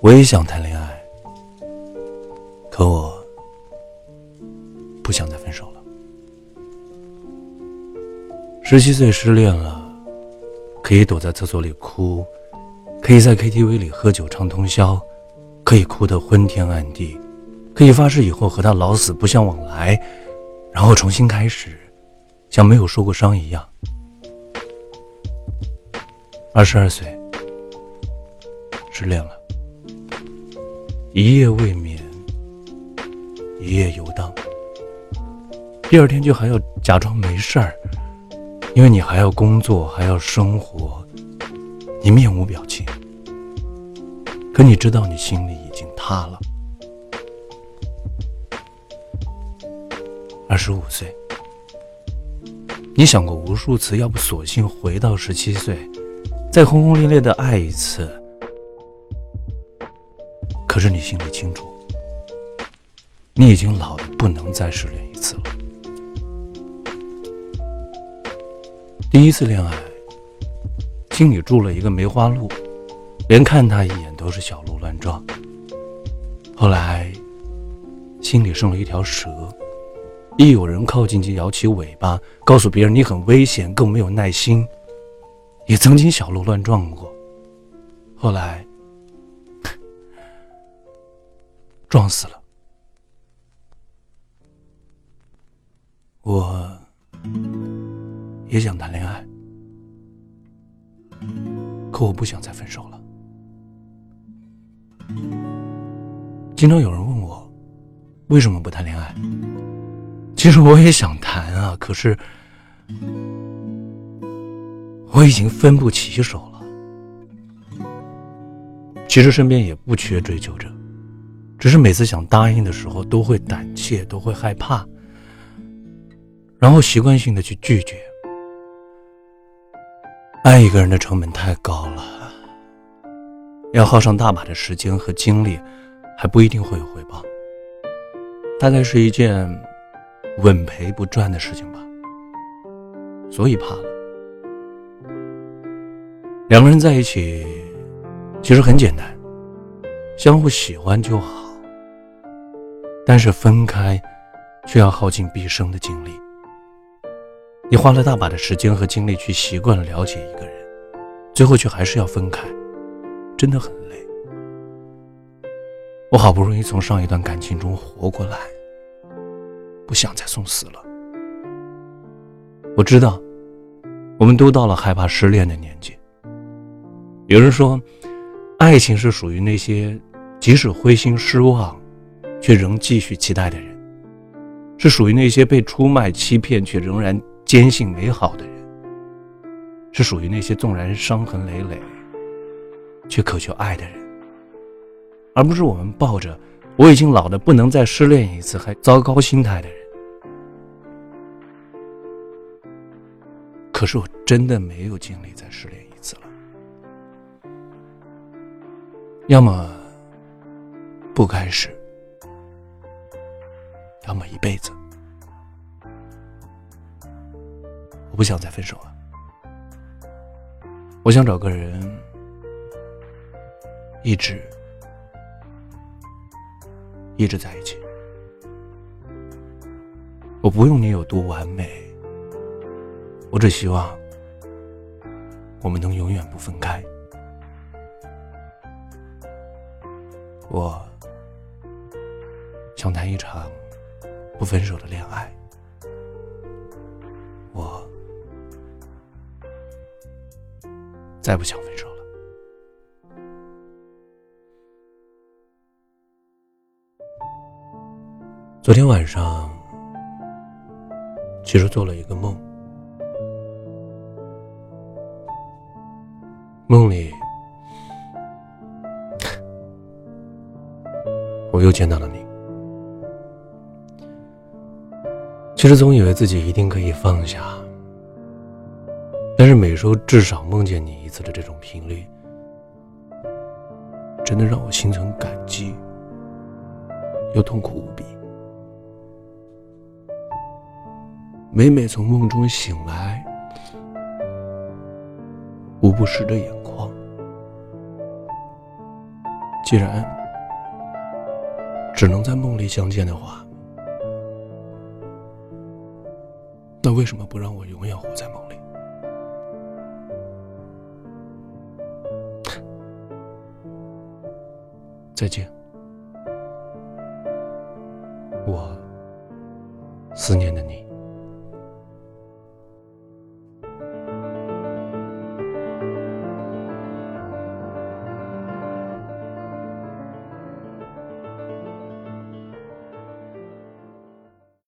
我也想谈恋爱，可我不想再分手了。十七岁失恋了，可以躲在厕所里哭，可以在 KTV 里喝酒唱通宵，可以哭得昏天暗地，可以发誓以后和他老死不相往来，然后重新开始，像没有受过伤一样。二十二岁，失恋了。一夜未眠，一夜游荡。第二天就还要假装没事儿，因为你还要工作，还要生活，你面无表情。可你知道，你心里已经塌了。二十五岁，你想过无数次，要不索性回到十七岁，再轰轰烈烈的爱一次。可是你心里清楚，你已经老的不能再失恋一次了。第一次恋爱，心里住了一个梅花鹿，连看他一眼都是小鹿乱撞。后来，心里生了一条蛇，一有人靠近就摇起尾巴，告诉别人你很危险，更没有耐心。也曾经小鹿乱撞过，后来。撞死了。我也想谈恋爱，可我不想再分手了。经常有人问我为什么不谈恋爱，其实我也想谈啊，可是我已经分不起手了。其实身边也不缺追求者。只是每次想答应的时候，都会胆怯，都会害怕，然后习惯性的去拒绝。爱一个人的成本太高了，要耗上大把的时间和精力，还不一定会有回报。大概是一件稳赔不赚的事情吧，所以怕了。两个人在一起，其实很简单，相互喜欢就好。但是分开，却要耗尽毕生的精力。你花了大把的时间和精力去习惯了了解一个人，最后却还是要分开，真的很累。我好不容易从上一段感情中活过来，不想再送死了。我知道，我们都到了害怕失恋的年纪。有人说，爱情是属于那些即使灰心失望。却仍继续期待的人，是属于那些被出卖、欺骗却仍然坚信美好的人，是属于那些纵然伤痕累累，却渴求爱的人，而不是我们抱着“我已经老的不能再失恋一次”还糟糕心态的人。可是我真的没有精力再失恋一次了，要么不开始。要么一辈子，我不想再分手了。我想找个人，一直一直在一起。我不用你有多完美，我只希望我们能永远不分开。我想谈一场。不分手的恋爱，我再不想分手了。昨天晚上，其实做了一个梦，梦里我又见到了你。其实总以为自己一定可以放下，但是每周至少梦见你一次的这种频率，真的让我心存感激，又痛苦无比。每每从梦中醒来，无不湿着眼眶，既然只能在梦里相见的话，那为什么不让我永远活在梦里？再见，